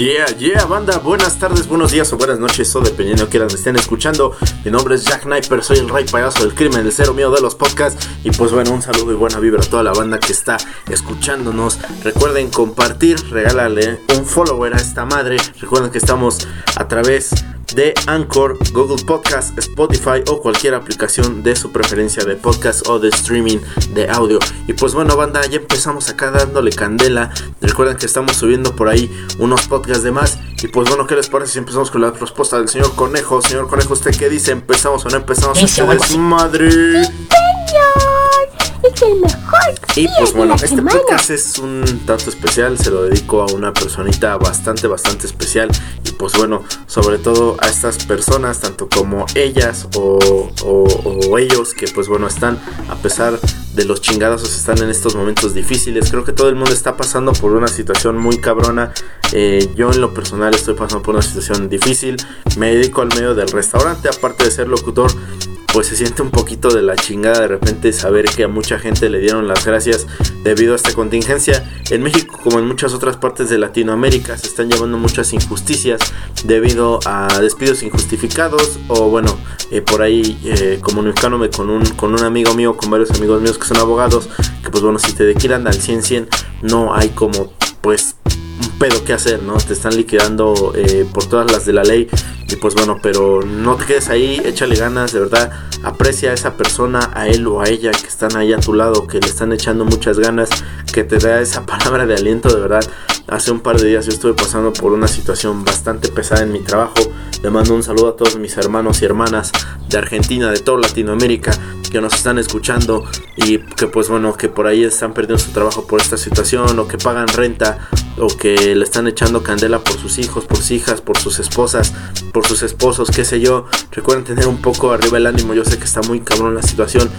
Yeah, yeah, banda, buenas tardes, buenos días o buenas noches, o dependiendo de quieran me estén escuchando. Mi nombre es Jack Sniper, soy el rey payaso del crimen, el cero mío de los podcasts. Y pues bueno, un saludo y buena vibra a toda la banda que está escuchándonos. Recuerden compartir, regálale un follower a esta madre. Recuerden que estamos a través de Anchor, Google Podcast, Spotify o cualquier aplicación de su preferencia de podcast o de streaming de audio. Y pues bueno, banda, ya empezamos acá dándole candela. Recuerden que estamos subiendo por ahí unos podcasts de más. Y pues bueno, ¿qué les parece si empezamos con la respuesta del señor Conejo? Señor Conejo, ¿usted qué dice? ¿Empezamos o no empezamos? Este madre es el mejor. Y pues bueno, este podcast es un tanto especial, se lo dedico a una personita bastante, bastante especial. Y pues bueno, sobre todo a estas personas, tanto como ellas o, ellos, que pues bueno, están a pesar de los chingados, están en estos momentos difíciles. Creo que todo el mundo está pasando por una situación muy cabrona. Eh, yo en lo personal estoy pasando por una situación difícil. Me dedico al medio del restaurante, aparte de ser locutor pues se siente un poquito de la chingada de repente saber que a mucha gente le dieron las gracias debido a esta contingencia. En México, como en muchas otras partes de Latinoamérica, se están llevando muchas injusticias debido a despidos injustificados o bueno, eh, por ahí eh, comunicándome con un, con un amigo mío, con varios amigos míos que son abogados, que pues bueno, si te dequilan al 100-100, no hay como pues pedo que hacer, ¿no? Te están liquidando eh, por todas las de la ley y pues bueno, pero no te quedes ahí, échale ganas, de verdad, aprecia a esa persona, a él o a ella que están ahí a tu lado, que le están echando muchas ganas, que te da esa palabra de aliento, de verdad. Hace un par de días yo estuve pasando por una situación bastante pesada en mi trabajo. Le mando un saludo a todos mis hermanos y hermanas de Argentina, de toda Latinoamérica que nos están escuchando y que pues bueno, que por ahí están perdiendo su trabajo por esta situación o que pagan renta o que le están echando candela por sus hijos, por sus hijas, por sus esposas, por sus esposos, qué sé yo. Recuerden tener un poco arriba el ánimo, yo sé que está muy cabrón la situación.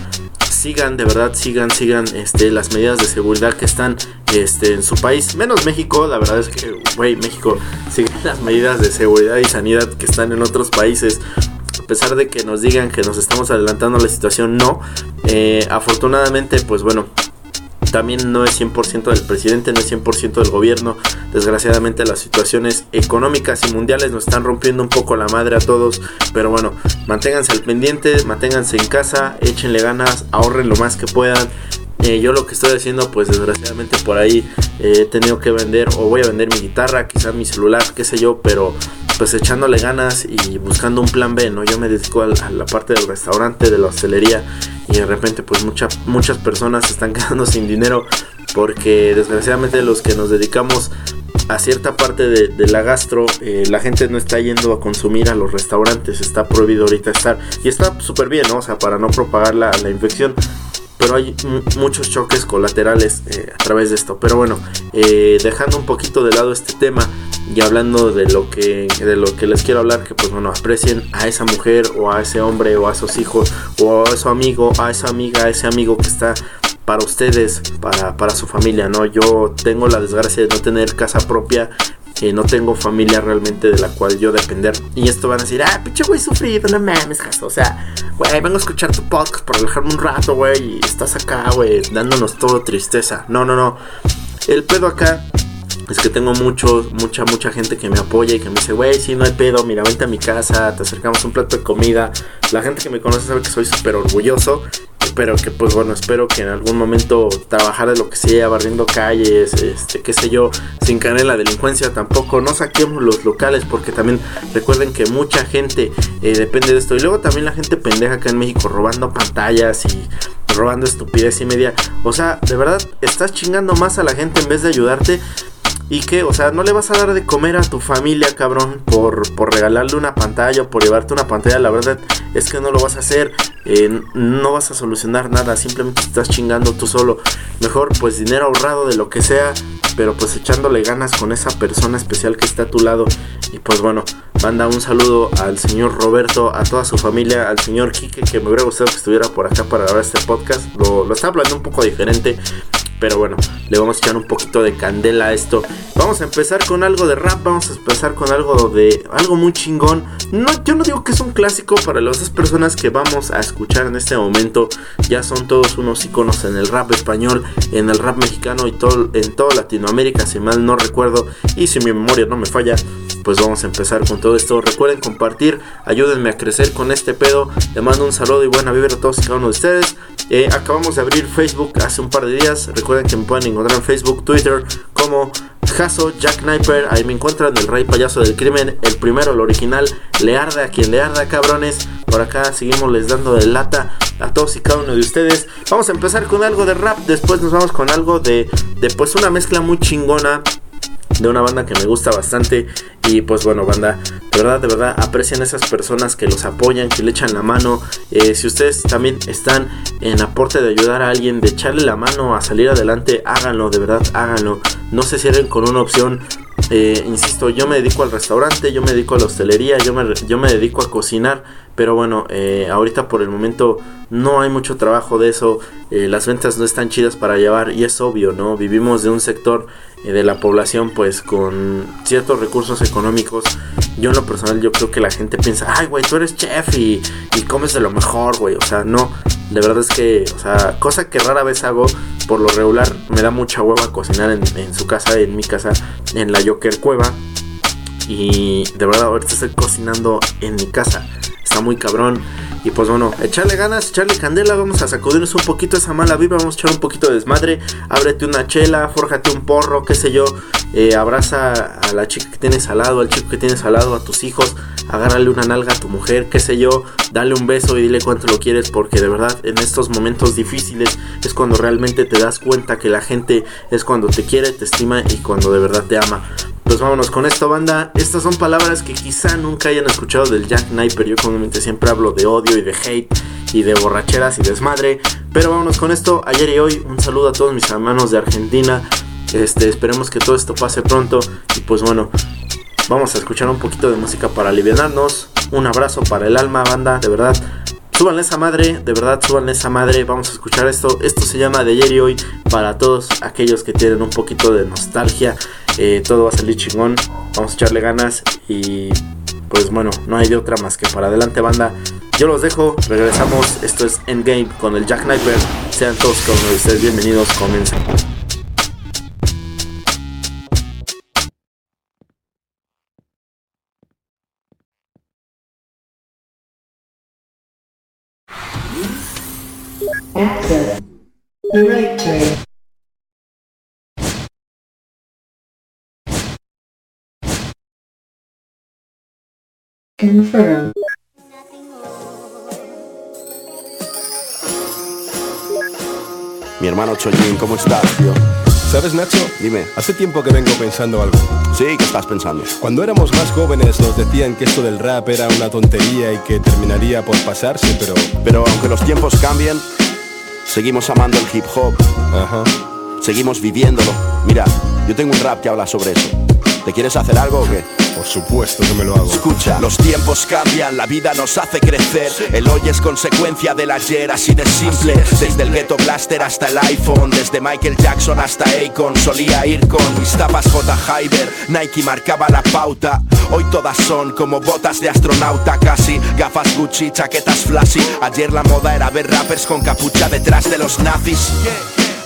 Sigan, de verdad, sigan, sigan este, las medidas de seguridad que están este, en su país. Menos México, la verdad es que, güey, México sigue las medidas de seguridad y sanidad que están en otros países a pesar de que nos digan que nos estamos adelantando a la situación, no. Eh, afortunadamente, pues bueno, también no es 100% del presidente, no es 100% del gobierno. Desgraciadamente las situaciones económicas y mundiales nos están rompiendo un poco la madre a todos. Pero bueno, manténganse al pendiente, manténganse en casa, échenle ganas, ahorren lo más que puedan. Eh, yo lo que estoy haciendo, pues desgraciadamente por ahí eh, he tenido que vender o voy a vender mi guitarra, quizás mi celular, qué sé yo, pero pues echándole ganas y buscando un plan B, ¿no? Yo me dedico a la parte del restaurante, de la hostelería y de repente pues muchas personas se están quedando sin dinero porque desgraciadamente los que nos dedicamos a cierta parte de, la gastro, eh, la gente no está yendo a consumir a los restaurantes, está prohibido ahorita estar y está súper bien, ¿no? O sea, para no propagar la, infección pero hay muchos choques colaterales eh, a través de esto. Pero bueno, eh, dejando un poquito de lado este tema, y hablando de lo que de lo que les quiero hablar que pues bueno aprecien a esa mujer o a ese hombre o a esos hijos o a su amigo a esa amiga a ese amigo que está para ustedes para, para su familia no yo tengo la desgracia de no tener casa propia no tengo familia realmente de la cual yo depender. Y esto van a decir, ah, pinche güey sufrido, no mames, O sea, güey, vengo a escuchar tu podcast para relajarme un rato, güey. Y estás acá, güey, dándonos todo tristeza. No, no, no. El pedo acá es que tengo mucho, mucha, mucha gente que me apoya y que me dice, güey, si no hay pedo, mira, vente a mi casa, te acercamos un plato de comida. La gente que me conoce sabe que soy súper orgulloso, pero que pues bueno, espero que en algún momento trabajar de lo que sea, barriendo calles, este, qué sé yo, sin caer en la delincuencia tampoco, no saquemos los locales porque también recuerden que mucha gente eh, depende de esto. Y luego también la gente pendeja acá en México robando pantallas y robando estupidez y media. O sea, de verdad, estás chingando más a la gente en vez de ayudarte. Y que, o sea, no le vas a dar de comer a tu familia, cabrón, por, por regalarle una pantalla o por llevarte una pantalla. La verdad es que no lo vas a hacer. Eh, no vas a solucionar nada. Simplemente estás chingando tú solo. Mejor, pues, dinero ahorrado de lo que sea. Pero pues echándole ganas con esa persona especial que está a tu lado. Y pues bueno, manda un saludo al señor Roberto, a toda su familia, al señor Quique, que me hubiera gustado que estuviera por acá para grabar este podcast. Lo, lo está hablando un poco diferente Pero bueno, le vamos a echar un poquito de candela a esto. Vamos a empezar con algo de rap, vamos a empezar con algo de algo muy chingón. No, yo no digo que es un clásico para las dos personas que vamos a escuchar en este momento. Ya son todos unos iconos en el rap español, en el rap mexicano y todo, en toda Latinoamérica, si mal no recuerdo. Y si mi memoria no me falla, pues vamos a empezar con todo esto. Recuerden compartir, ayúdenme a crecer con este pedo. Le mando un saludo y buena vibra a todos y cada uno de ustedes. Eh, acabamos de abrir Facebook hace un par de días. Recuerden que me pueden encontrar en Facebook, Twitter como Jaso, Jack Kniper. Ahí me encuentran el rey payaso del crimen. El primero, el original. Le arda a quien le arda, cabrones. Por acá seguimos les dando de lata a todos y cada uno de ustedes. Vamos a empezar con algo de rap. Después nos vamos con algo de, de pues una mezcla muy chingona de una banda que me gusta bastante. Y pues bueno banda de verdad de verdad aprecian esas personas que los apoyan que le echan la mano. Eh, si ustedes también están en aporte de ayudar a alguien de echarle la mano a salir adelante háganlo de verdad háganlo. No se cierren con una opción eh, insisto, yo me dedico al restaurante, yo me dedico a la hostelería, yo me, yo me dedico a cocinar, pero bueno, eh, ahorita por el momento no hay mucho trabajo de eso, las ventas no están chidas para llevar y es obvio, ¿no? Vivimos de un sector de la población pues con ciertos recursos económicos yo en lo personal yo creo que la gente piensa ay güey tú eres chef y, y comes de lo mejor güey o sea no de verdad es que o sea cosa que rara vez hago por lo regular me da mucha hueva cocinar en, en su casa en mi casa en la Joker Cueva. Y de verdad ahorita estoy cocinando en mi casa. Está muy cabrón. Y pues bueno, echarle ganas, echarle candela, vamos a sacudirnos un poquito esa mala vibra, vamos a echar un poquito de desmadre, ábrete una chela, fórjate un porro, qué sé yo, eh, abraza a la chica que tienes al lado, al chico que tienes al a tus hijos, agárrale una nalga a tu mujer, qué sé yo, dale un beso y dile cuánto lo quieres, porque de verdad en estos momentos difíciles es cuando realmente te das cuenta que la gente es cuando te quiere, te estima y cuando de verdad te ama. Pues vámonos con esto, banda. Estas son palabras que quizá nunca hayan escuchado del Jack Knight, yo comúnmente siempre hablo de odio y de hate y de borracheras y desmadre. Pero vámonos con esto. Ayer y hoy, un saludo a todos mis hermanos de Argentina. Este, esperemos que todo esto pase pronto. Y pues bueno, vamos a escuchar un poquito de música para aliviarnos. Un abrazo para el alma, banda, de verdad. Súbanle esa madre, de verdad, súbanle esa madre. Vamos a escuchar esto. Esto se llama de ayer y hoy para todos aquellos que tienen un poquito de nostalgia. Eh, todo va a salir chingón. Vamos a echarle ganas y pues bueno, no hay de otra más que para adelante, banda. Yo los dejo, regresamos. Esto es Endgame con el Jack Sniper. Sean todos con ustedes bienvenidos, comiencen. Mi hermano Chollín, ¿cómo estás, tío? ¿Sabes, Nacho? Dime. Hace tiempo que vengo pensando algo. Sí, ¿qué estás pensando? Cuando éramos más jóvenes nos decían que esto del rap era una tontería y que terminaría por pasarse, pero... Pero aunque los tiempos cambien, seguimos amando el hip hop. Ajá. Seguimos viviéndolo. Mira, yo tengo un rap que habla sobre eso. ¿Te quieres hacer algo o qué? Por supuesto que me lo hago. Escucha, los tiempos cambian, la vida nos hace crecer. El hoy es consecuencia del ayer, así de simple. Desde el Ghetto Blaster hasta el iPhone, desde Michael Jackson hasta Akon. Solía ir con mis tapas J. Hyber, Nike marcaba la pauta. Hoy todas son como botas de astronauta casi, gafas Gucci, chaquetas flashy. Ayer la moda era ver rappers con capucha detrás de los nazis.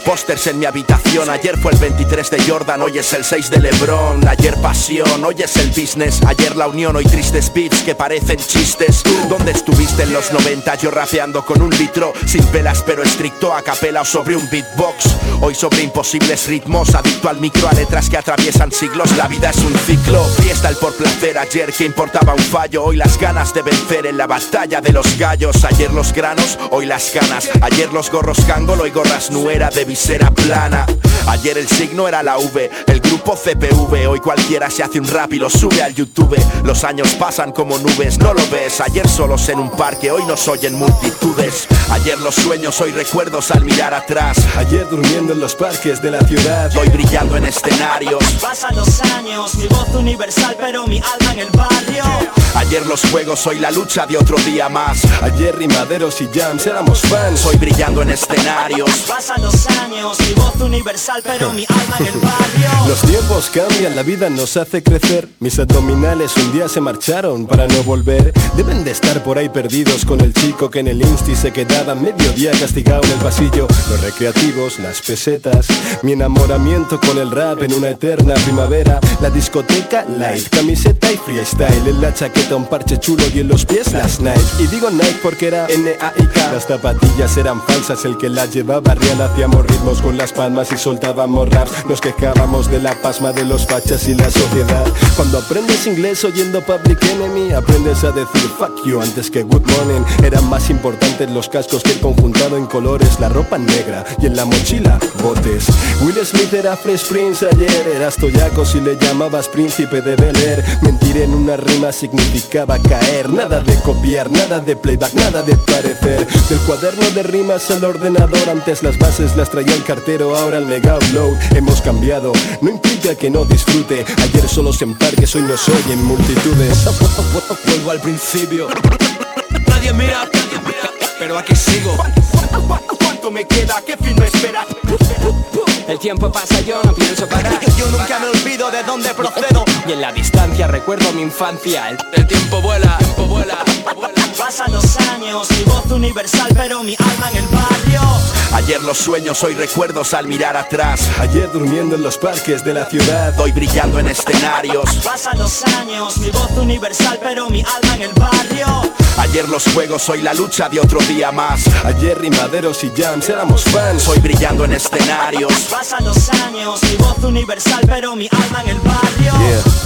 Pósters en mi habitación, ayer fue el 23 de Jordan, hoy es el 6 de Lebron. Ayer pasión, hoy es el business. Ayer la unión, hoy tristes beats que parecen chistes. ¿Dónde estuviste en los 90? Yo rapeando con un litro Sin velas pero estricto, a capela o sobre un beatbox. Hoy sobre imposibles ritmos, adicto al micro A letras que atraviesan siglos, la vida es un ciclo Fiesta el por placer, ayer que importaba un fallo Hoy las ganas de vencer en la batalla de los gallos. Ayer los granos, hoy las ganas Ayer los gorros cangol, hoy gorras nuera de visera plana. Ayer el signo era la V, el grupo CPV Hoy cualquiera se hace un rap y lo sube al YouTube. Los años pasan como nubes, no lo ves. Ayer solos en un parque, hoy nos oyen multitudes. Ayer los sueños, hoy recuerdos al mirar atrás. Ayer durmiendo en los parques de la ciudad. Hoy brillando en escenarios. Pasan los años, mi voz universal, pero mi alma en el barrio. Ayer los juegos, hoy la lucha de otro día más. Ayer rimaderos y jams éramos fans. Hoy brillando en escenarios. Pasan los años, años, mi voz universal, pero mi alma en el barrio. Los tiempos cambian, la vida nos hace crecer. Mis abdominales un día se marcharon para no volver. Deben de estar por ahí perdidos con el chico que en el insti se quedaba medio día castigado en el pasillo. Los recreativos, las pesetas, mi enamoramiento con el rap en una eterna primavera. La discoteca, light, camiseta y freestyle. En la chaqueta un parche chulo y en los pies las Nike. Y digo Nike porque era N-A-I-K. Las zapatillas eran falsas, el que las llevaba real. Hacíamos con las palmas y soltábamos raps. Nos quejábamos de la pasma de los fachas y la sociedad. Cuando aprendes inglés oyendo Public Enemy, aprendes a decir fuck you antes que good morning. Eran más importantes los cascos que el conjuntado en colores, la ropa negra y en la mochila botes. Will Smith era Fresh Prince ayer, eras toyaco si le llamabas príncipe de Bel. Mentir en una rima significaba caer, nada de copiar, nada de playback, nada de parecer. Del cuaderno de rimas al ordenador, antes las bases las traía el cartero, ahora el mega upload. Hemos cambiado, no implica que no disfrute. Ayer solo en parques, hoy no soy en multitudes. Vuelvo al principio. Nadie mira, nadie mira, pero aquí sigo. ¿Cuánto me queda? ¿Qué fin me espera? El tiempo pasa, yo no pienso parar. Yo nunca me olvido de dónde procedo. Y en la distancia recuerdo mi infancia. El, El tiempo vuela, tiempo vuela, vuela. Pasan los años, mi voz universal, pero mi alma en el barrio. Ayer los sueños, hoy recuerdos al mirar atrás. Ayer durmiendo en los parques de la ciudad. Hoy brillando en escenarios. Pasan los años, mi voz universal, pero mi alma en el barrio. Ayer los juegos, hoy la lucha de otro día más. Ayer rimaderos y jams éramos fans. Hoy brillando en escenarios. Pasan los años, mi voz universal, pero mi alma en el barrio.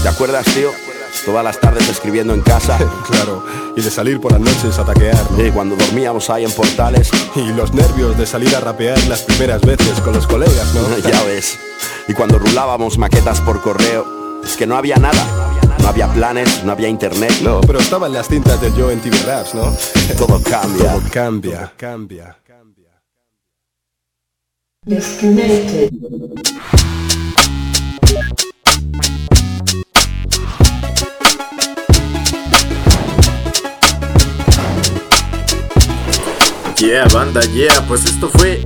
¿Te acuerdas, tío? Todas las tardes escribiendo en casa. Claro, y de salir por las noches a taquear, ¿no? Y cuando dormíamos ahí en portales. Y los nervios de salir a rapear las primeras veces con los colegas, ¿no? ya ves. Y cuando rulábamos maquetas por correo, es que no había nada. No había planes, no había internet. No, pero estaban las cintas del yo en TV Raps, ¿no? Todo cambia. Todo cambia, cambia. Disconnected. Yeah, banda, yeah, pues esto fue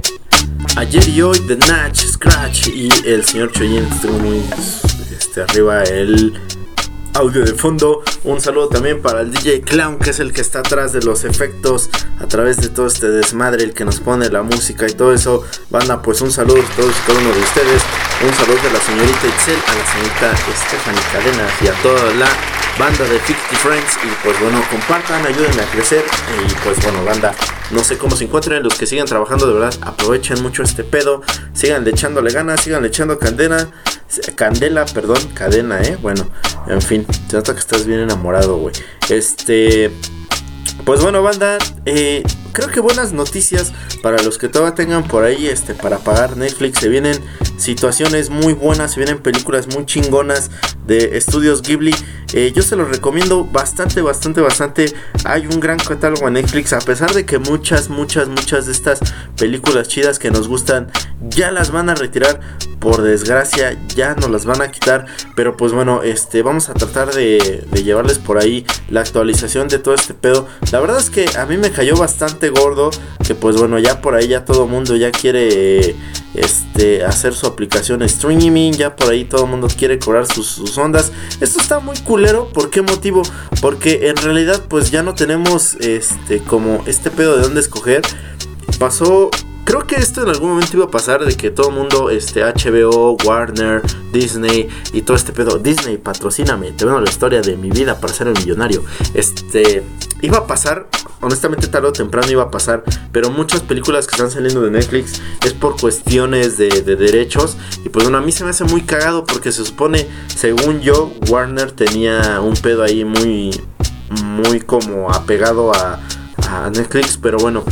ayer y hoy de Natch, Scratch y el señor Choyin. Tengo muy este, arriba el audio de fondo. Un saludo también para el DJ Clown, que es el que está atrás de los efectos a través de todo este desmadre, el que nos pone la música y todo eso. Banda, pues un saludo a todos y cada uno de ustedes. Un saludo de la señorita Itzel, a la señorita Stephanie Cadena y a toda la banda de 50 Friends. Y pues bueno, compartan, ayúdenme a crecer. Y pues bueno, banda, no sé cómo se encuentren. Los que sigan trabajando, de verdad, aprovechen mucho este pedo. Sigan echándole ganas, sigan echando candela. Candela, perdón, cadena, eh. Bueno, en fin, se nota que estás bien enamorado, güey. Este. Pues bueno, banda, eh, creo que buenas noticias para los que todavía tengan por ahí este para pagar Netflix. Se vienen situaciones muy buenas, se vienen películas muy chingonas de estudios Ghibli. Eh, yo se los recomiendo bastante, bastante, bastante. Hay un gran catálogo en Netflix, a pesar de que muchas, muchas, muchas de estas películas chidas que nos gustan ya las van a retirar. Por desgracia, ya nos las van a quitar. Pero pues bueno, este, vamos a tratar de, de llevarles por ahí la actualización de todo este pedo. La verdad es que a mí me cayó bastante gordo. Que pues bueno, ya por ahí ya todo mundo ya quiere este, hacer su aplicación streaming. Ya por ahí todo el mundo quiere cobrar sus, sus ondas. Esto está muy culero. ¿Por qué motivo? Porque en realidad pues ya no tenemos este como este pedo de dónde escoger. Pasó Creo que esto en algún momento iba a pasar de que todo el mundo, este, HBO, Warner, Disney y todo este pedo. Disney, patrocíname, te veo la historia de mi vida para ser el millonario. Este, iba a pasar, honestamente tarde o temprano iba a pasar, pero muchas películas que están saliendo de Netflix es por cuestiones de, de derechos. Y pues bueno, a mí se me hace muy cagado porque se supone, según yo, Warner tenía un pedo ahí muy, muy como apegado a, a Netflix, pero bueno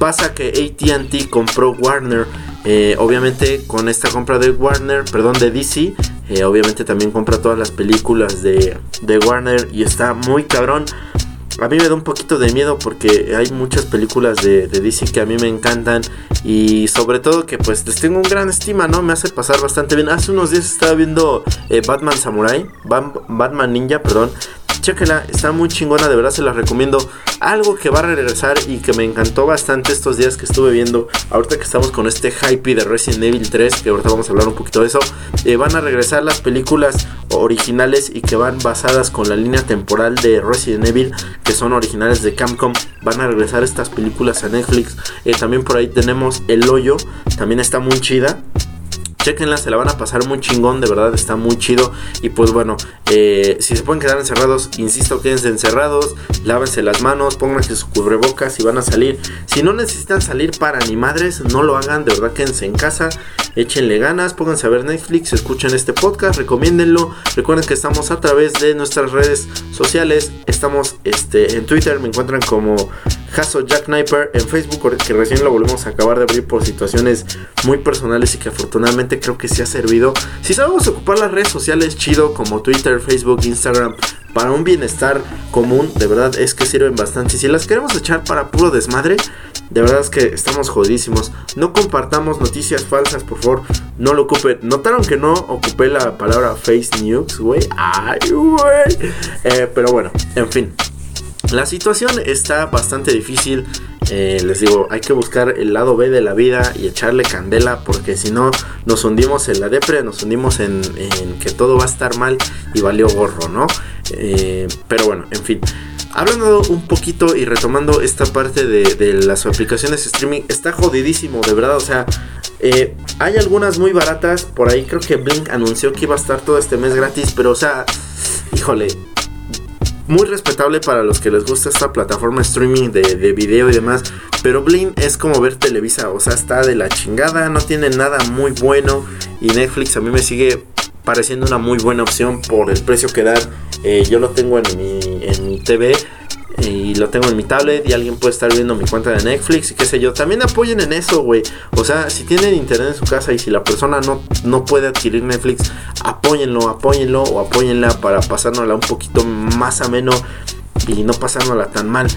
pasa que ATT compró Warner. Eh, obviamente con esta compra de Warner, perdón, de DC, eh, obviamente también compra todas las películas de, de, Warner y está muy cabrón. A mí me da un poquito de miedo porque hay muchas películas de, de, DC que a mí me encantan y sobre todo que pues les tengo un gran estima, ¿no? Me hace pasar bastante bien. Hace unos días estaba viendo eh, Batman Samurai, Batman Ninja, perdón. Chéquela, está muy chingona, de verdad se la recomiendo. Algo que va a regresar y que me encantó bastante estos días que estuve viendo, ahorita que estamos con este hype de Resident Evil 3, que ahorita vamos a hablar un poquito de eso, eh, van a regresar las películas originales y que van basadas con la línea temporal de Resident Evil, que son originales de Capcom. Van a regresar estas películas a Netflix. Eh, también por ahí tenemos El Hoyo, también está muy chida. Chequenla, se la van a pasar muy chingón, de verdad está muy chido. Y pues bueno, eh, si se pueden quedar encerrados, insisto, quédense encerrados, lávense las manos, pónganse su cubrebocas y van a salir. Si no necesitan salir para ni madres, no lo hagan, de verdad quédense en casa, échenle ganas, pónganse a ver Netflix, escuchen este podcast, recomiéndenlo. Recuerden que estamos a través de nuestras redes sociales, estamos este, en Twitter, me encuentran como Hasso Jack Sniper, en Facebook, que recién lo volvemos a acabar de abrir por situaciones muy personales y que afortunadamente creo que sí ha servido. Si sabemos ocupar las redes sociales chido como Twitter, Facebook, Instagram para un bienestar común, de verdad es que sirven bastante. Si las queremos echar para puro desmadre, de verdad es que estamos jodísimos. No compartamos noticias falsas, por favor. No lo ocupen. Notaron que no ocupé la palabra face news, güey. Ay, güey. Eh, pero bueno, en fin. La situación está bastante difícil. Eh, les digo, hay que buscar el lado B de la vida y echarle candela porque si no nos hundimos en la depre, nos hundimos en, que todo va a estar mal y valió gorro, ¿no? Eh, pero bueno, en fin. Hablando un poquito y retomando esta parte de, las aplicaciones streaming, está jodidísimo, de verdad. O sea, eh, hay algunas muy baratas. Por ahí creo que Blink anunció que iba a estar todo este mes gratis. Pero, o sea, híjole, muy respetable para los que les gusta esta plataforma streaming de, de video y demás. Pero Blim es como ver Televisa, o sea, está de la chingada, no tiene nada muy bueno. Y Netflix a mí me sigue pareciendo una muy buena opción por el precio que dan. Eh, yo lo tengo en mi, en mi TV y lo tengo en mi tablet y alguien puede estar viendo mi cuenta de Netflix y qué sé yo. También apoyen en eso, güey. O sea, si tienen internet en su casa y si la persona no, no puede adquirir Netflix, apóyenlo, apóyenlo o apóyenla para pasárnosla un poquito más ameno y no pasárnosla tan mal.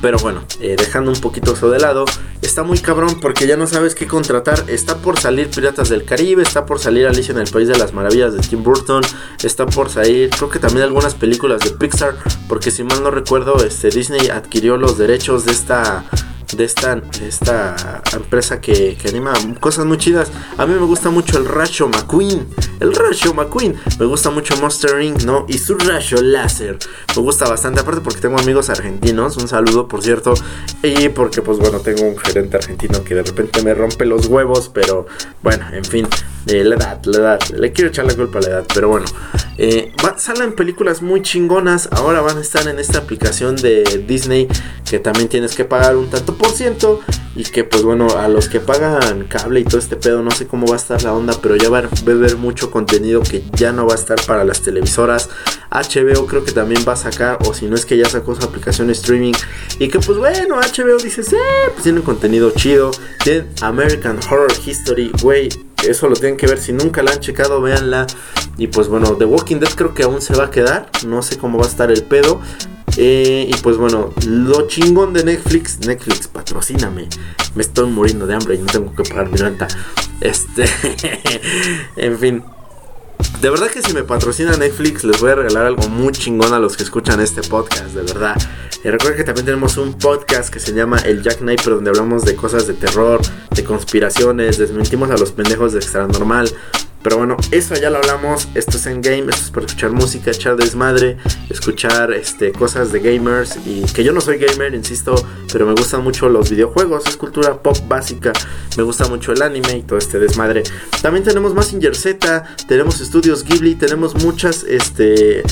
Pero bueno, eh, dejando un poquito eso de lado, está muy cabrón porque ya no sabes qué contratar. Está por salir Piratas del Caribe, está por salir Alicia en el País de las Maravillas de Tim Burton, está por salir, creo que también algunas películas de Pixar, porque si mal no recuerdo, este Disney adquirió los derechos de esta de esta, esta empresa que, anima cosas muy chidas. A mí me gusta mucho el Rayo McQueen. El Rayo McQueen. Me gusta mucho Monster Inc., ¿no? Y su Rayo Láser. Me gusta bastante. Aparte porque tengo amigos argentinos. Un saludo, por cierto. Y porque, pues bueno, tengo un gerente argentino que de repente me rompe los huevos. Pero bueno, en fin. La edad, la edad. Le quiero echar la culpa a la edad. Pero bueno. Eh, salen películas muy chingonas. Ahora van a estar en esta aplicación de Disney. Que también tienes que pagar un tanto por ciento. Y que pues bueno, a los que pagan cable y todo este pedo, no sé cómo va a estar la onda. Pero ya va a haber mucho contenido que ya no va a estar para las televisoras. HBO creo que también va a sacar. O si no es que ya sacó su aplicación streaming. Y que pues bueno, HBO dice, eh, pues tiene contenido chido. Tienen American Horror History, güey eso lo tienen que ver. Si nunca la han checado, véanla. Y pues bueno, The Walking Dead creo que aún se va a quedar. No sé cómo va a estar el pedo. Eh, y pues bueno, lo chingón de Netflix. Netflix, patrocíname. Me estoy muriendo de hambre y no tengo que pagar mi renta. Este. en fin. De verdad que si me patrocina Netflix les voy a regalar algo muy chingón a los que escuchan este podcast, de verdad. Y que también tenemos un podcast que se llama El Jack Sniper donde hablamos de cosas de terror, de conspiraciones, desmentimos a los pendejos de extra normal, pero bueno, eso ya lo hablamos. Esto es en game, esto es para escuchar música, echar desmadre, escuchar este, cosas de gamers. Y que yo no soy gamer, insisto, pero me gustan mucho los videojuegos, es cultura pop básica. Me gusta mucho el anime y todo este desmadre. También tenemos Massinger Z, tenemos estudios Ghibli, tenemos muchas este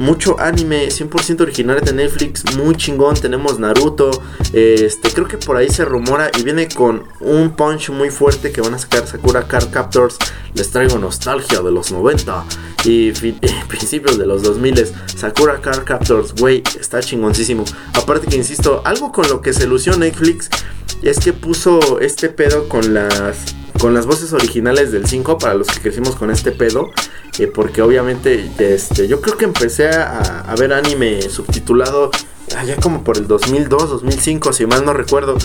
mucho anime 100% original de Netflix, muy chingón. Tenemos Naruto, este, creo que por ahí se rumora y viene con un punch muy fuerte que van a sacar Sakura Card Captors. Les traigo nostalgia de los 90 y, principios de los 2000. Sakura Card Captors, güey, está chingoncísimo. Aparte que insisto, algo con lo que se lució Netflix es que puso este pedo con las con las voces originales del 5 para los que crecimos con este pedo. Eh, porque obviamente este, yo creo que empecé a, ver anime subtitulado allá como por el 2002, 2005, si mal no recuerdo.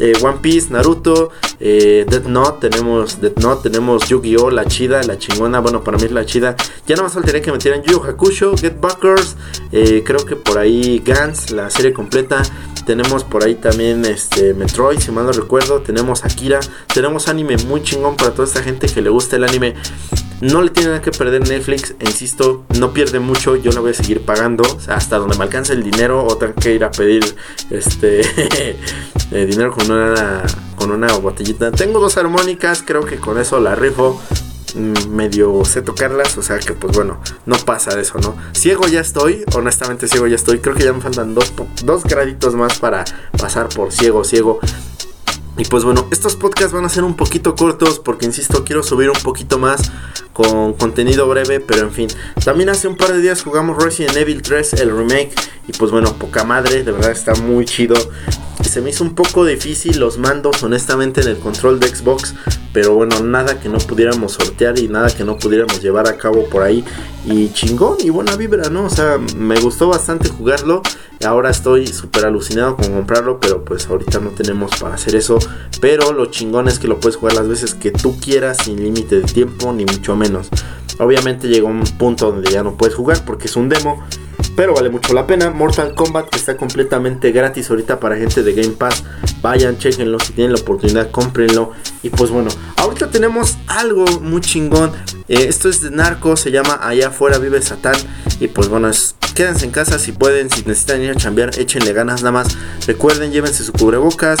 Eh, One Piece, Naruto, eh, Death Note, tenemos Death Note, tenemos Yu-Gi-Oh, la chida, la chingona, bueno, para mí es la chida. Ya no más faltaría que metieran Yu Hakusho, Get Backers, eh, creo que por ahí Gans, la serie completa. Tenemos por ahí también este Metroid, si mal no recuerdo. Tenemos Akira. Tenemos anime muy chingón para toda esta gente que le gusta el anime. No le tiene nada que perder Netflix, e insisto, no pierde mucho, yo la voy a seguir pagando hasta donde me alcance el dinero o tengo que ir a pedir este eh, dinero con una con una botellita. Tengo dos armónicas, creo que con eso la rifo. Mm, medio sé tocarlas, o sea que pues bueno, no pasa de eso, ¿no? Ciego ya estoy, honestamente ciego ya estoy, creo que ya me faltan dos, dos graditos más para pasar por ciego, ciego. Y pues bueno, estos podcasts van a ser un poquito cortos porque insisto, quiero subir un poquito más con contenido breve, pero en fin. También hace un par de días jugamos Resident Evil 3, el remake, y pues bueno, poca madre, de verdad está muy chido. Se me hizo un poco difícil los mandos, honestamente, en el control de Xbox, pero bueno, nada que no pudiéramos sortear y nada que no pudiéramos llevar a cabo por ahí. Y chingón y buena vibra, ¿no? O sea, me gustó bastante jugarlo. Ahora estoy súper alucinado con comprarlo, pero pues ahorita no tenemos para hacer eso. Pero lo chingón es que lo puedes jugar las veces que tú quieras, sin límite de tiempo, ni mucho menos. Obviamente llegó un punto donde ya no puedes jugar porque es un demo. Pero vale mucho la pena. Mortal Kombat está completamente gratis ahorita para gente de Game Pass. Vayan, chequenlo. Si tienen la oportunidad, cómprenlo. Y pues bueno, ahorita tenemos algo muy chingón. Eh, esto es de Narco. Se llama Allá afuera vive Satán. Y pues bueno, quédense en casa si pueden. Si necesitan ir a chambear, échenle ganas nada más. Recuerden, llévense su cubrebocas.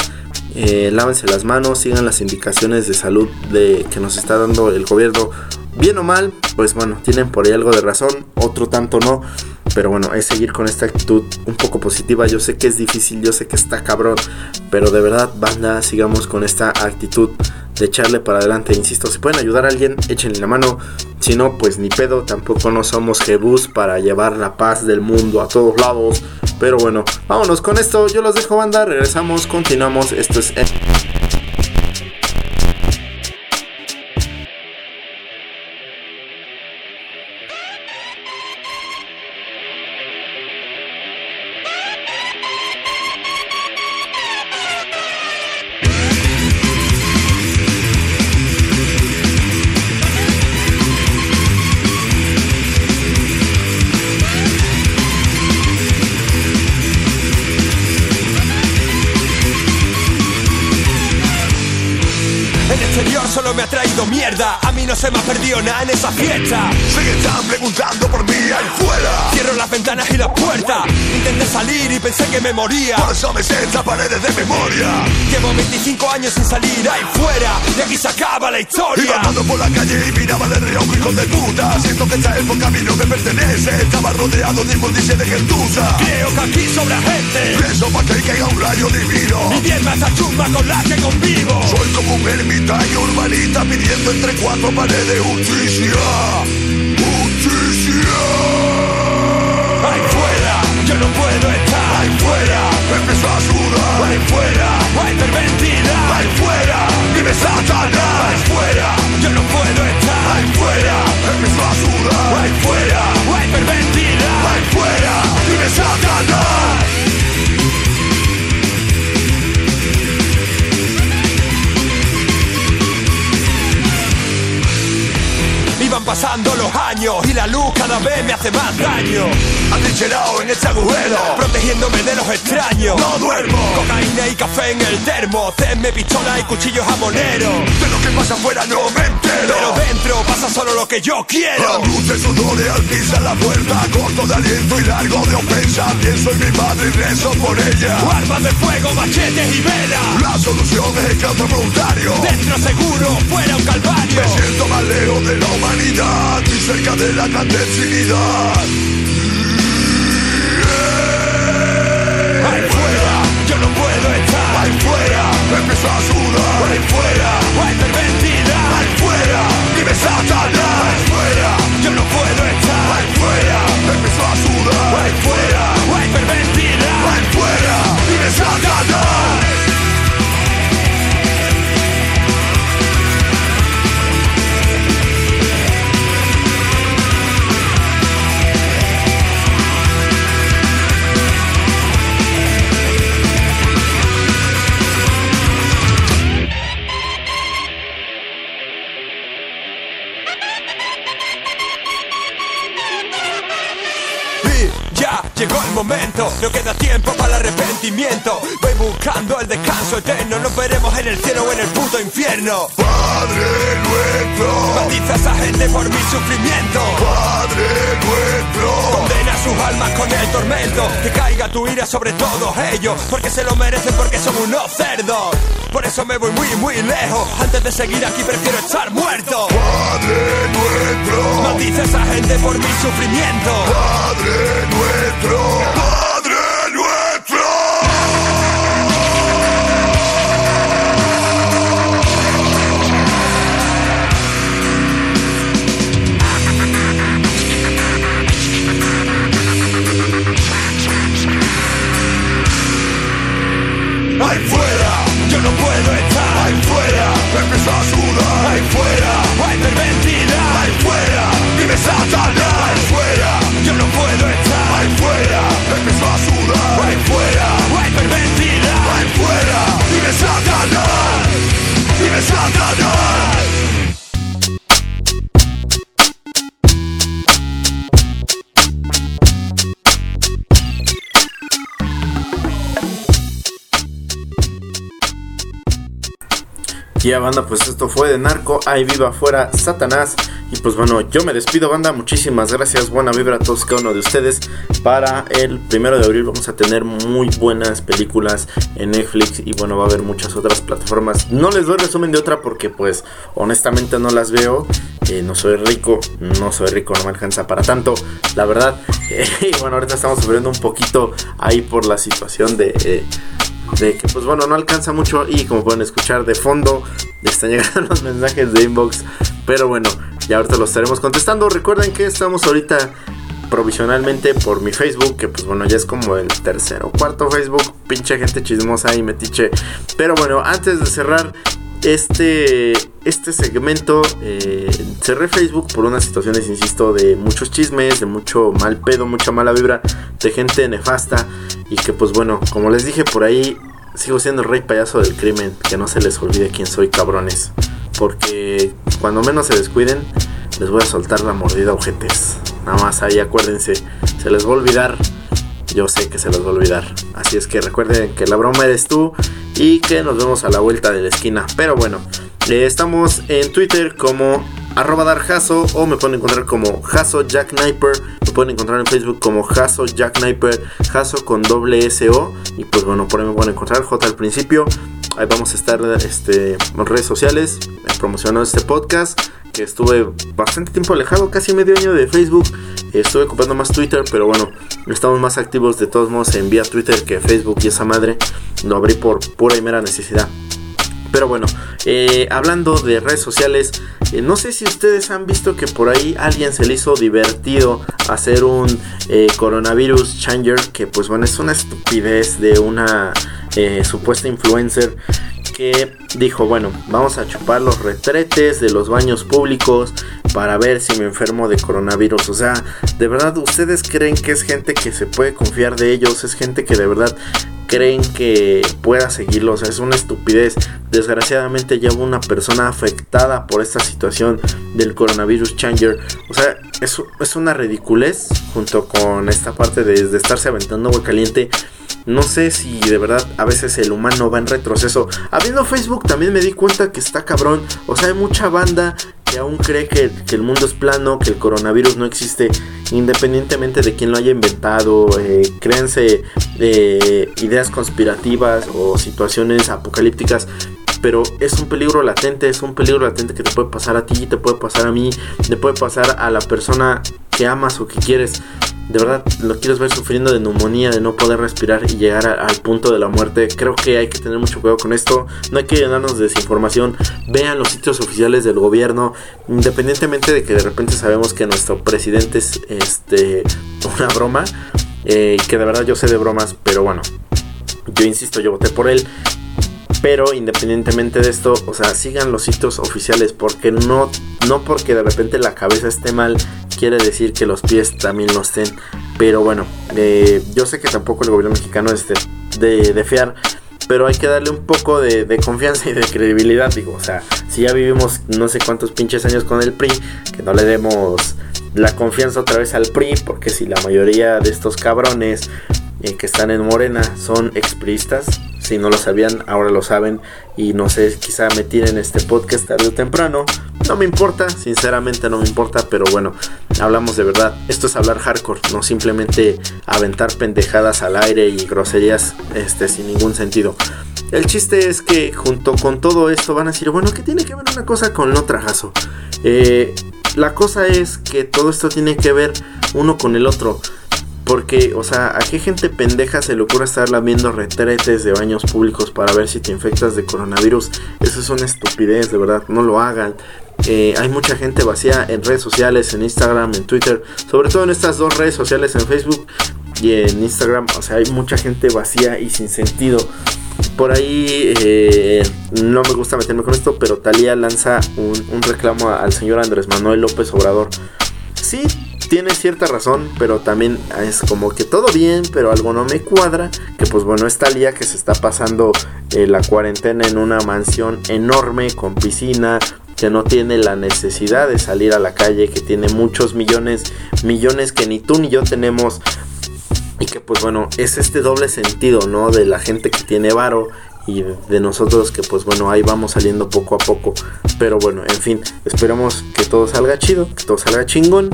Eh, lávense las manos, sigan las indicaciones de salud de, que nos está dando el gobierno. Bien o mal, pues bueno, tienen por ahí algo de razón, otro tanto no. Pero bueno, es seguir con esta actitud un poco positiva. Yo sé que es difícil, yo sé que está cabrón. Pero de verdad, banda, sigamos con esta actitud de echarle para adelante. Insisto, si pueden ayudar a alguien, échenle la mano. Si no, pues ni pedo. Tampoco no somos Jebus para llevar la paz del mundo a todos lados. Pero bueno, vámonos con esto. Yo los dejo, banda. Regresamos, continuamos. Esto es. Me moría. Por eso me estas paredes de memoria. Llevo 25 años sin salir ahí fuera. Y aquí se acaba la historia. Iba andando por la calle y miraba de reojo, hijo de puta. Siento que esta época a mí no me pertenece. Estaba rodeado de inmundicia de gentuza. Creo que aquí sobra gente. Pienso para que caiga un rayo divino. Mi me hace chumba con la que convivo. Soy como un ermitaño urbanita pidiendo entre cuatro paredes de justicia, justicia. Ahí fuera, yo no puedo estar. Empezó a sudar. Ahí fuera, hay pervertida. Ahí fuera, vive Satanás. Ahí fuera, yo no puedo estar. Ahí fuera, empezó a sudar. Ahí fuera, hay pervertida. Ahí fuera, vive Satanás. Pasando los años y la luz cada vez me hace más daño. Atrincherado en este agujero, protegiéndome de los extraños. No duermo. Cocaína y café en el termo, me pistola y cuchillos jamoneros. De lo que pasa afuera no me entero. Pero dentro pasa solo lo que yo quiero. La luz de sudor al pisar la puerta, corto de aliento y largo de ofensa. Pienso en mi madre y rezo por ella. Armas de fuego, machetes y velas. La solución es el canto voluntario. Dentro seguro, fuera un calvario. Me siento más lejos de la humanidad y cerca de la clandestinidad. Ahí fuera, yo no puedo estar. Ahí fuera, empezó a sudar. Ahí fuera, hay pervertida. Ahí fuera, vive Satanás. Ahí Voy buscando el descanso eterno. Nos veremos en el cielo o en el puto infierno. Padre nuestro, Maldice a esa gente por mi sufrimiento. Padre nuestro, Condena sus almas con el tormento. Que caiga tu ira sobre todos ellos. Porque se lo merecen, porque son unos cerdos. Por eso me voy muy, muy lejos. Antes de seguir aquí prefiero estar muerto. Padre nuestro, Maldice a esa gente por mi sufrimiento. Padre nuestro, Padre nuestro. Empiezo a sudar. Ahí fuera, hay pervertida. Ahí fuera, vive Satanás. Ahí fuera, Yo no puedo estar. ahí fuera, empiezo a sudar. Ahí fuera, hay pervertida. Ahí fuera, vive Satanás. Vive Satanás. Ya banda, pues esto fue de Narco, ahí viva afuera Satanás. Y pues bueno, yo me despido banda, muchísimas gracias, buena vibra a todos cada uno de ustedes. Para el primero de abril vamos a tener muy buenas películas en Netflix y bueno, va a haber muchas otras plataformas. No les doy resumen de otra porque pues honestamente no las veo. Eh, no soy rico, no soy rico, no me alcanza para tanto, la verdad. y bueno, ahorita estamos sufriendo un poquito ahí por la situación de... eh, de que pues bueno no alcanza mucho y como pueden escuchar de fondo están llegando los mensajes de inbox pero bueno ya ahorita los estaremos contestando. Recuerden que estamos ahorita provisionalmente por mi Facebook que pues bueno ya es como el tercero cuarto Facebook pinche gente chismosa y metiche. Pero bueno antes de cerrar este, este segmento eh, cerré Facebook por unas situaciones, insisto, de muchos chismes, de mucho mal pedo, mucha mala vibra, de gente nefasta. Y que pues bueno, como les dije por ahí, sigo siendo el rey payaso del crimen. Que no se les olvide quién soy, cabrones. Porque cuando menos se descuiden, les voy a soltar la mordida a ojetes. Nada más ahí acuérdense, se les va a olvidar. Yo sé que se les va a olvidar. Así es que recuerden que la broma eres tú y que nos vemos a la vuelta de la esquina. Pero bueno, eh, estamos en Twitter como arroba darjaso o me pueden encontrar como Jaso Jack Sniper. Me pueden encontrar en Facebook como Jaso Jack Sniper, Jaso con doble SO. Y pues bueno, por ahí me pueden encontrar J al principio. Ahí vamos a estar este, en redes sociales eh, promocionando este podcast. Que estuve bastante tiempo alejado, casi medio año de Facebook. Estuve ocupando más Twitter, pero bueno, estamos más activos de todos modos en vía Twitter que Facebook y esa madre. Lo abrí por pura y mera necesidad. Pero bueno, eh, hablando de redes sociales, eh, no sé si ustedes han visto que por ahí alguien se le hizo divertido hacer un eh, coronavirus changer, que pues bueno, es una estupidez de una supuesta influencer que dijo, bueno, vamos a chupar los retretes de los baños públicos para ver si me enfermo de coronavirus. O sea, de verdad, ¿ustedes creen que es gente que se puede confiar de ellos? Es gente que de verdad creen que pueda seguirlo. O sea, es una estupidez. Desgraciadamente hubo una persona afectada por esta situación del coronavirus changer. O sea, es, es una ridiculez junto con esta parte de, de estarse aventando agua caliente. No sé si de verdad a veces el humano va en retroceso. Habiendo Facebook también me di cuenta que está cabrón. O sea, hay mucha banda que aún cree que, el mundo es plano, que el coronavirus no existe, independientemente de quién lo haya inventado. Eh, créanse eh, ideas conspirativas o situaciones apocalípticas. Pero es un peligro latente, es un peligro latente que te puede pasar a ti, te puede pasar a mí, te puede pasar a la persona que amas o que quieres de verdad lo quieres ver sufriendo de neumonía, de no poder respirar y llegar al punto de la muerte, creo que hay que tener mucho cuidado con esto. No hay que llenarnos de desinformación. Vean los sitios oficiales del gobierno, independientemente de que de repente sabemos que nuestro presidente es este una broma, eh, que de verdad yo sé de bromas, pero bueno, yo insisto, yo voté por él. Pero independientemente de esto, o sea, sigan los sitios oficiales porque no, no porque de repente la cabeza esté mal, quiere decir que los pies también lo estén. Pero bueno, eh, yo sé que tampoco el gobierno mexicano es de, de, fiar, pero hay que darle un poco de, de confianza y de credibilidad. Digo, o sea, si ya vivimos no sé cuántos pinches años con el PRI, que no le demos la confianza otra vez al PRI, porque si la mayoría de estos cabrones eh, que están en Morena son expristas. Si no lo sabían, ahora lo saben. Y no sé, quizá me tiren este podcast tarde o temprano. No me importa, sinceramente no me importa. Pero bueno, hablamos de verdad. Esto es hablar hardcore, no simplemente aventar pendejadas al aire y groserías este, sin ningún sentido. El chiste es que junto con todo esto van a decir, bueno, ¿qué tiene que ver una cosa con otra, Jaso? Eh, la cosa es que todo esto tiene que ver uno con el otro. Porque, o sea, ¿a qué gente pendeja se le ocurre estar viendo retretes de baños públicos para ver si te infectas de coronavirus? Eso es una estupidez, de verdad, no lo hagan. Eh, hay mucha gente vacía en redes sociales, en Instagram, en Twitter, sobre todo en estas dos redes sociales, en Facebook y en Instagram. O sea, hay mucha gente vacía y sin sentido. Por ahí eh, no me gusta meterme con esto, pero Talía lanza un, reclamo al señor Andrés Manuel López Obrador. Sí, tiene cierta razón, pero también es como que todo bien, pero algo no me cuadra. Que pues bueno, esta Lía que se está pasando eh, la cuarentena en una mansión enorme con piscina, que no tiene la necesidad de salir a la calle, que tiene muchos millones, millones que ni tú ni yo tenemos. Y que pues bueno, es este doble sentido, ¿no? De la gente que tiene varo y de nosotros que pues bueno ahí vamos saliendo poco a poco. Pero bueno en fin esperemos que todo salga chido que todo salga chingón.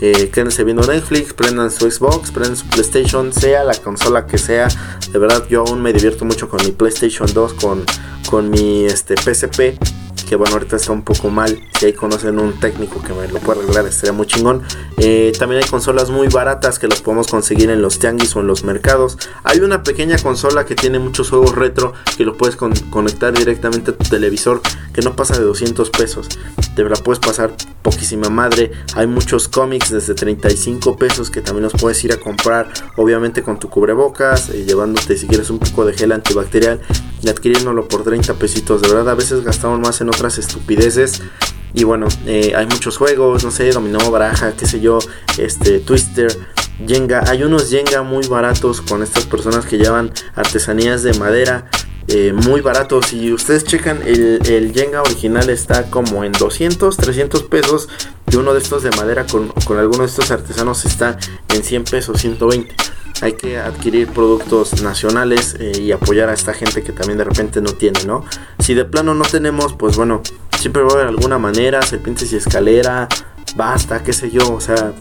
Eh, quédense viendo Netflix prendan su Xbox prendan su PlayStation sea la consola que sea. De verdad yo aún me divierto mucho con mi PlayStation 2 con, con mi este PSP que bueno, ahorita está un poco mal. Si ahí conocen un técnico que me lo pueda arreglar, estaría muy chingón. Eh, también hay consolas muy baratas que las podemos conseguir en los tianguis o en los mercados. Hay una pequeña consola que tiene muchos juegos retro que lo puedes conectar directamente a tu televisor que no pasa de 200 pesos. Te la puedes pasar poquísima madre. Hay muchos cómics desde 35 pesos que también los puedes ir a comprar, obviamente con tu cubrebocas, eh, llevándote si quieres un poco de gel antibacterial y adquiriéndolo por 30 pesitos. De verdad, a veces gastamos más en otras estupideces. Y bueno, eh, hay muchos juegos, no sé, dominó, baraja, qué sé yo, este, Twister, Jenga. Hay unos Jenga muy baratos con estas personas que llevan artesanías de madera. Eh, muy baratos. Si ustedes checan, el, el, Jenga original está como en 200, 300 pesos. Y uno de estos de madera con, con alguno de estos artesanos está en 100 pesos, 120 hay que adquirir productos nacionales eh, y apoyar a esta gente que también de repente no tiene, ¿no? Si de plano no tenemos, pues bueno, siempre va a haber alguna manera, serpientes y escalera, basta, qué sé yo, o sea,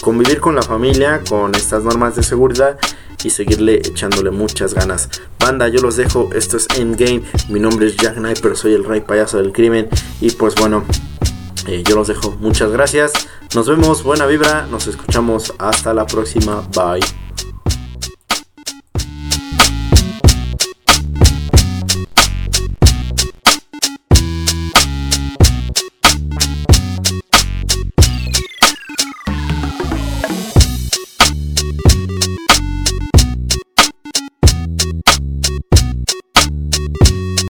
convivir con la familia, con estas normas de seguridad y seguirle echándole muchas ganas. Banda, yo los dejo, esto es Endgame, mi nombre es Jack Knight, pero soy el rey payaso del crimen y pues bueno, eh, yo los dejo, muchas gracias, nos vemos, buena vibra, nos escuchamos, hasta la próxima, bye.